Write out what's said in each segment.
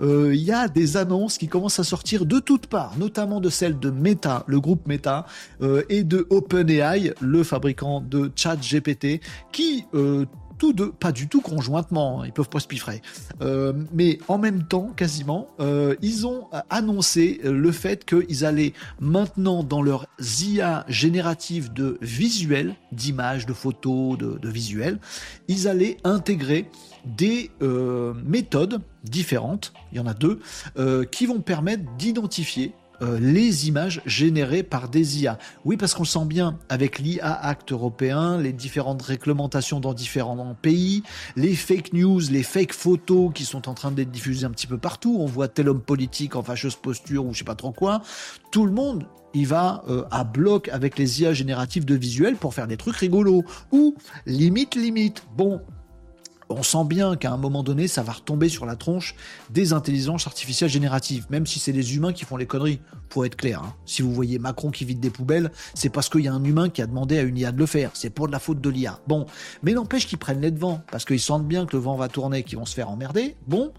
il y a des annonces qui commencent à sortir de toutes parts, notamment de celles de Meta, le groupe Meta, et de OpenAI, le fabricant de ChatGPT, qui tous deux, pas du tout conjointement, hein, ils peuvent pas se piffrer, euh, mais en même temps, quasiment, euh, ils ont annoncé le fait qu'ils allaient maintenant dans leur IA générative de visuels, d'images, de photos, de, de visuels, ils allaient intégrer des euh, méthodes différentes, il y en a deux, qui vont permettre d'identifier euh, les images générées par des IA. Oui, parce qu'on sent bien avec l'IA Act européen, les différentes réglementations dans différents pays, les fake news, les fake photos qui sont en train d'être diffusées un petit peu partout. On voit tel homme politique en fâcheuse posture ou je sais pas trop quoi. Tout le monde il va euh, à bloc avec les IA génératives de visuels pour faire des trucs rigolos. Ou limite, limite. Bon, on sent bien qu'à un moment donné, ça va retomber sur la tronche des intelligences artificielles génératives, même si c'est les humains qui font les conneries, pour être clair. Hein. Si vous voyez Macron qui vide des poubelles, c'est parce qu'il y a un humain qui a demandé à une IA de le faire. C'est pour de la faute de l'IA. Bon, mais n'empêche qu'ils prennent les devants, parce qu'ils sentent bien que le vent va tourner, qu'ils vont se faire emmerder. Bon,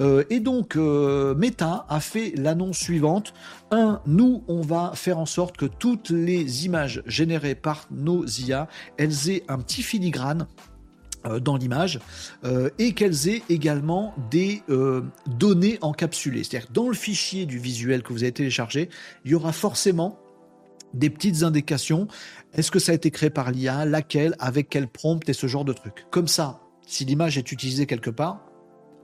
euh, et donc euh, Meta a fait l'annonce suivante. Un, nous, on va faire en sorte que toutes les images générées par nos IA, elles aient un petit filigrane dans l'image euh, et qu'elles aient également des euh, données encapsulées. C'est-à-dire dans le fichier du visuel que vous avez téléchargé, il y aura forcément des petites indications. Est-ce que ça a été créé par l'IA Laquelle Avec quel prompt Et ce genre de truc. Comme ça, si l'image est utilisée quelque part,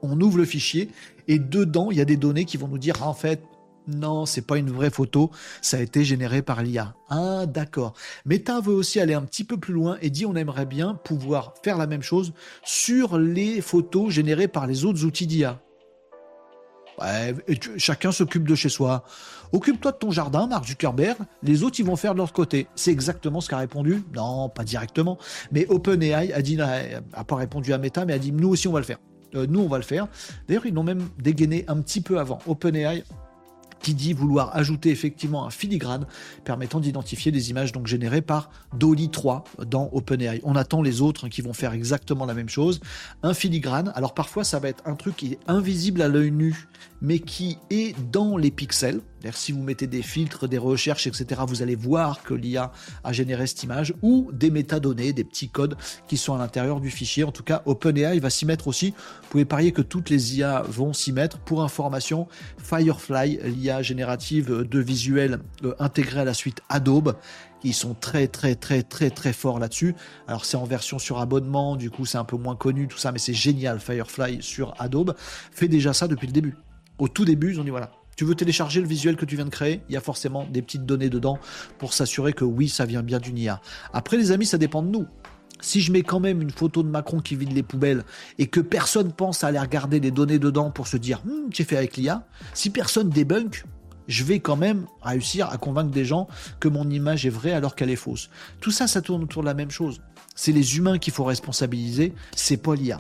on ouvre le fichier et dedans, il y a des données qui vont nous dire en fait, non, c'est pas une vraie photo, ça a été généré par l'IA. Ah, d'accord. Meta veut aussi aller un petit peu plus loin et dit on aimerait bien pouvoir faire la même chose sur les photos générées par les autres outils d'IA. Ouais, chacun s'occupe de chez soi. Occupe-toi de ton jardin, Mark Zuckerberg. Les autres, ils vont faire de leur côté. C'est exactement ce qu'a répondu. Non, pas directement. Mais OpenAI a dit, n'a pas répondu à Meta, mais a dit nous aussi, on va le faire. Euh, nous, on va le faire. D'ailleurs, ils l'ont même dégainé un petit peu avant. OpenAI qui dit vouloir ajouter effectivement un filigrane permettant d'identifier des images donc générées par Dolly 3 dans OpenAI. On attend les autres qui vont faire exactement la même chose. Un filigrane, alors parfois ça va être un truc qui est invisible à l'œil nu, mais qui est dans les pixels. Si vous mettez des filtres, des recherches, etc., vous allez voir que l'IA a généré cette image ou des métadonnées, des petits codes qui sont à l'intérieur du fichier. En tout cas, OpenAI va s'y mettre aussi. Vous pouvez parier que toutes les IA vont s'y mettre. Pour information, Firefly, l'IA générative de visuels euh, intégrée à la suite Adobe, ils sont très très très très très forts là-dessus. Alors c'est en version sur abonnement, du coup c'est un peu moins connu tout ça, mais c'est génial. Firefly sur Adobe fait déjà ça depuis le début. Au tout début, ils ont dit voilà, tu veux télécharger le visuel que tu viens de créer, il y a forcément des petites données dedans pour s'assurer que oui, ça vient bien d'une IA. Après, les amis, ça dépend de nous. Si je mets quand même une photo de Macron qui vide les poubelles et que personne pense à aller regarder les données dedans pour se dire hm, j'ai fait avec l'IA, si personne débunk, je vais quand même réussir à convaincre des gens que mon image est vraie alors qu'elle est fausse. Tout ça, ça tourne autour de la même chose. C'est les humains qu'il faut responsabiliser, c'est pas l'IA.